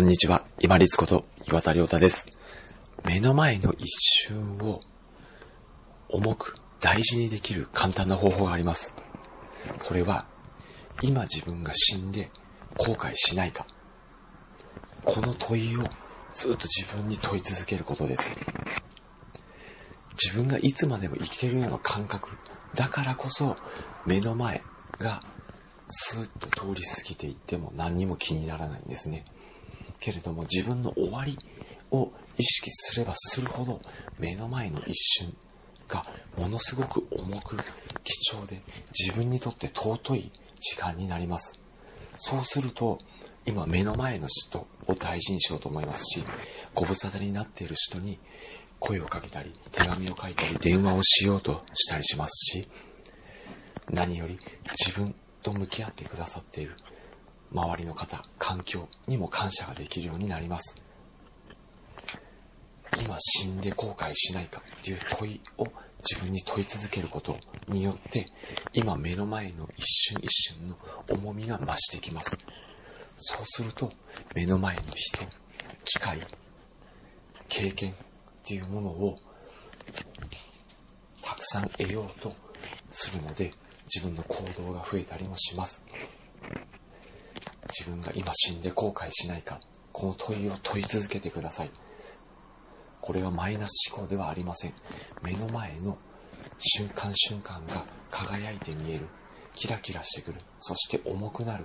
こんにちは、今立こと岩田亮太です。目の前の一瞬を重く大事にできる簡単な方法があります。それは、今自分が死んで後悔しないか。この問いをずっと自分に問い続けることです。自分がいつまでも生きているような感覚だからこそ目の前がスーッと通り過ぎていっても何にも気にならないんですね。けれども自分の終わりを意識すればするほど目の前の一瞬がものすごく重く貴重で自分にとって尊い時間になります。そうすると今目の前の人を大事にしようと思いますし、ご無沙汰になっている人に声をかけたり、手紙を書いたり、電話をしようとしたりしますし、何より自分と向き合ってくださっている周りの方、環境にも感謝ができるようになります。今死んで後悔しないかっていう問いを自分に問い続けることによって今目の前の一瞬一瞬の重みが増してきますそうすると目の前の人機械経験っていうものをたくさん得ようとするので自分の行動が増えたりもします自分が今死んで後悔しないか、この問いを問い続けてください。これはマイナス思考ではありません。目の前の瞬間瞬間が輝いて見える。キラキラしてくる。そして重くなる。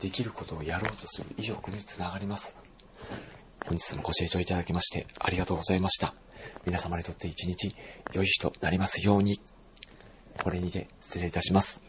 できることをやろうとする意欲につながります。本日もご清聴いただきましてありがとうございました。皆様にとって一日良い日となりますように。これにて失礼いたします。